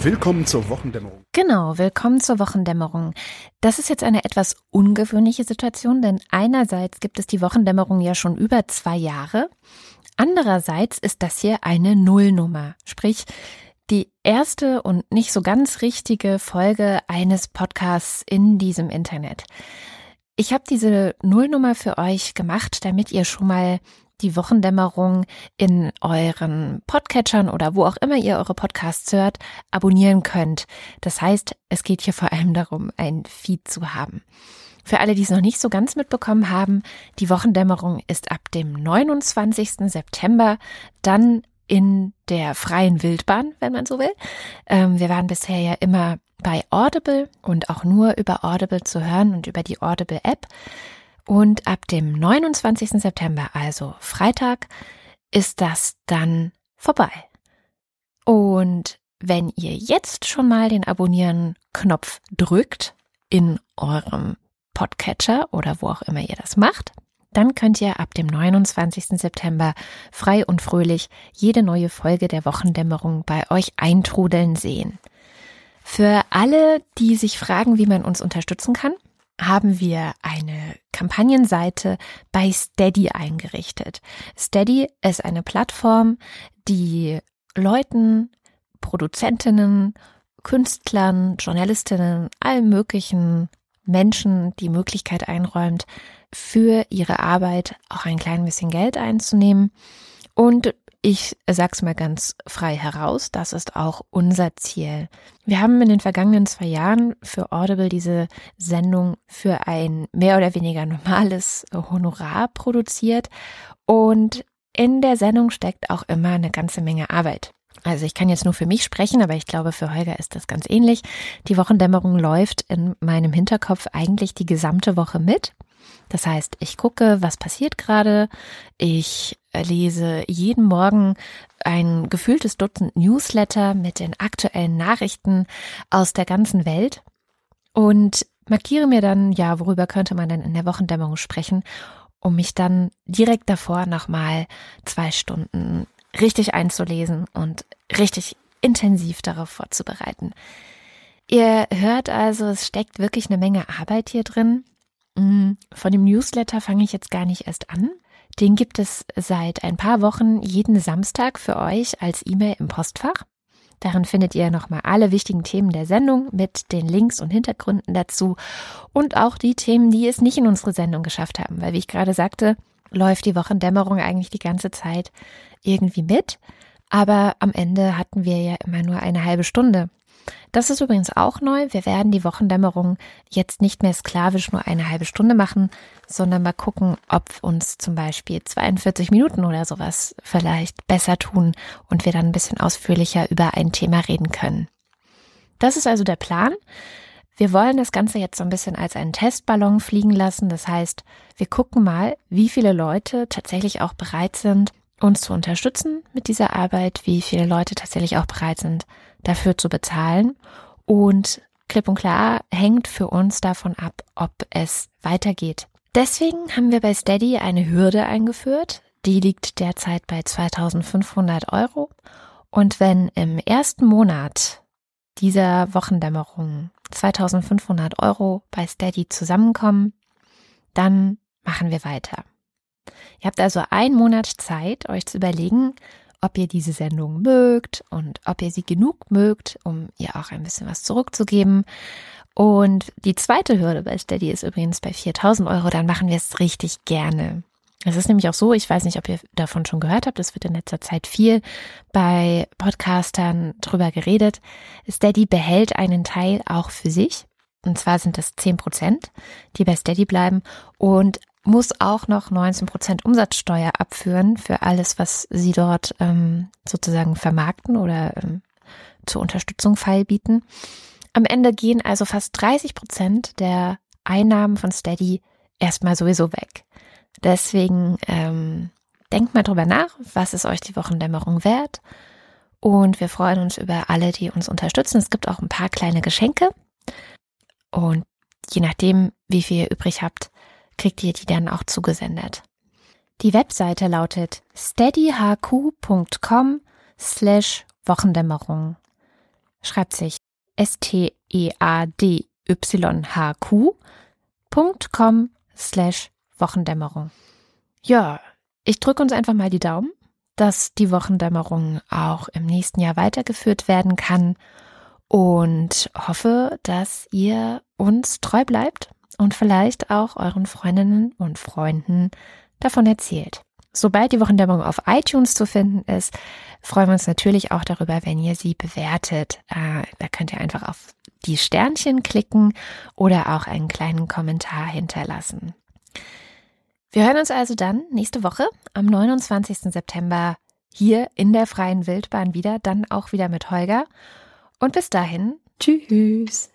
Willkommen zur Wochendämmerung. Genau, willkommen zur Wochendämmerung. Das ist jetzt eine etwas ungewöhnliche Situation, denn einerseits gibt es die Wochendämmerung ja schon über zwei Jahre. Andererseits ist das hier eine Nullnummer, sprich die erste und nicht so ganz richtige Folge eines Podcasts in diesem Internet. Ich habe diese Nullnummer für euch gemacht, damit ihr schon mal die Wochendämmerung in euren Podcatchern oder wo auch immer ihr eure Podcasts hört, abonnieren könnt. Das heißt, es geht hier vor allem darum, ein Feed zu haben. Für alle, die es noch nicht so ganz mitbekommen haben, die Wochendämmerung ist ab dem 29. September dann in der freien Wildbahn, wenn man so will. Ähm, wir waren bisher ja immer bei Audible und auch nur über Audible zu hören und über die Audible App. Und ab dem 29. September, also Freitag, ist das dann vorbei. Und wenn ihr jetzt schon mal den Abonnieren-Knopf drückt in eurem Podcatcher oder wo auch immer ihr das macht, dann könnt ihr ab dem 29. September frei und fröhlich jede neue Folge der Wochendämmerung bei euch eintrudeln sehen. Für alle, die sich fragen, wie man uns unterstützen kann, haben wir eine Kampagnenseite bei Steady eingerichtet. Steady ist eine Plattform, die Leuten, Produzentinnen, Künstlern, Journalistinnen, allen möglichen Menschen die Möglichkeit einräumt, für ihre Arbeit auch ein klein bisschen Geld einzunehmen. Und ich sag's mal ganz frei heraus, das ist auch unser Ziel. Wir haben in den vergangenen zwei Jahren für Audible diese Sendung für ein mehr oder weniger normales Honorar produziert und in der Sendung steckt auch immer eine ganze Menge Arbeit. Also ich kann jetzt nur für mich sprechen, aber ich glaube, für Holger ist das ganz ähnlich. Die Wochendämmerung läuft in meinem Hinterkopf eigentlich die gesamte Woche mit. Das heißt, ich gucke, was passiert gerade. Ich lese jeden Morgen ein gefühltes Dutzend Newsletter mit den aktuellen Nachrichten aus der ganzen Welt und markiere mir dann, ja, worüber könnte man denn in der Wochendämmerung sprechen, um mich dann direkt davor nochmal zwei Stunden richtig einzulesen und richtig intensiv darauf vorzubereiten. Ihr hört also, es steckt wirklich eine Menge Arbeit hier drin. Mm, von dem Newsletter fange ich jetzt gar nicht erst an. Den gibt es seit ein paar Wochen jeden Samstag für euch als E-Mail im Postfach. Darin findet ihr nochmal alle wichtigen Themen der Sendung mit den Links und Hintergründen dazu und auch die Themen, die es nicht in unsere Sendung geschafft haben, weil wie ich gerade sagte, läuft die Wochendämmerung eigentlich die ganze Zeit irgendwie mit. Aber am Ende hatten wir ja immer nur eine halbe Stunde. Das ist übrigens auch neu. Wir werden die Wochendämmerung jetzt nicht mehr sklavisch nur eine halbe Stunde machen, sondern mal gucken, ob uns zum Beispiel 42 Minuten oder sowas vielleicht besser tun und wir dann ein bisschen ausführlicher über ein Thema reden können. Das ist also der Plan. Wir wollen das Ganze jetzt so ein bisschen als einen Testballon fliegen lassen. Das heißt, wir gucken mal, wie viele Leute tatsächlich auch bereit sind, uns zu unterstützen mit dieser Arbeit, wie viele Leute tatsächlich auch bereit sind, dafür zu bezahlen. Und klipp und klar hängt für uns davon ab, ob es weitergeht. Deswegen haben wir bei Steady eine Hürde eingeführt. Die liegt derzeit bei 2500 Euro. Und wenn im ersten Monat dieser Wochendämmerung 2500 Euro bei Steady zusammenkommen, dann machen wir weiter. Ihr habt also einen Monat Zeit, euch zu überlegen, ob ihr diese Sendung mögt und ob ihr sie genug mögt, um ihr auch ein bisschen was zurückzugeben. Und die zweite Hürde bei Steady ist übrigens bei 4000 Euro, dann machen wir es richtig gerne. Es ist nämlich auch so, ich weiß nicht, ob ihr davon schon gehört habt, es wird in letzter Zeit viel bei Podcastern drüber geredet. Steady behält einen Teil auch für sich. Und zwar sind es 10 Prozent, die bei Steady bleiben und muss auch noch 19 Prozent Umsatzsteuer abführen für alles, was sie dort ähm, sozusagen vermarkten oder ähm, zur Unterstützung feilbieten. Am Ende gehen also fast 30 Prozent der Einnahmen von Steady erstmal sowieso weg. Deswegen ähm, denkt mal drüber nach, was ist euch die Wochendämmerung wert. Und wir freuen uns über alle, die uns unterstützen. Es gibt auch ein paar kleine Geschenke. Und je nachdem, wie viel ihr übrig habt, kriegt ihr die dann auch zugesendet. Die Webseite lautet steadyhq.com slash Wochendämmerung. schreibt sich S-T-E-A-D-Y-H-Q.com slash Wochendämmerung. Ja, ich drücke uns einfach mal die Daumen, dass die Wochendämmerung auch im nächsten Jahr weitergeführt werden kann und hoffe, dass ihr uns treu bleibt und vielleicht auch euren Freundinnen und Freunden davon erzählt. Sobald die Wochendämmerung auf iTunes zu finden ist, freuen wir uns natürlich auch darüber, wenn ihr sie bewertet. Äh, da könnt ihr einfach auf die Sternchen klicken oder auch einen kleinen Kommentar hinterlassen. Wir hören uns also dann nächste Woche am 29. September hier in der freien Wildbahn wieder, dann auch wieder mit Holger. Und bis dahin, tschüss.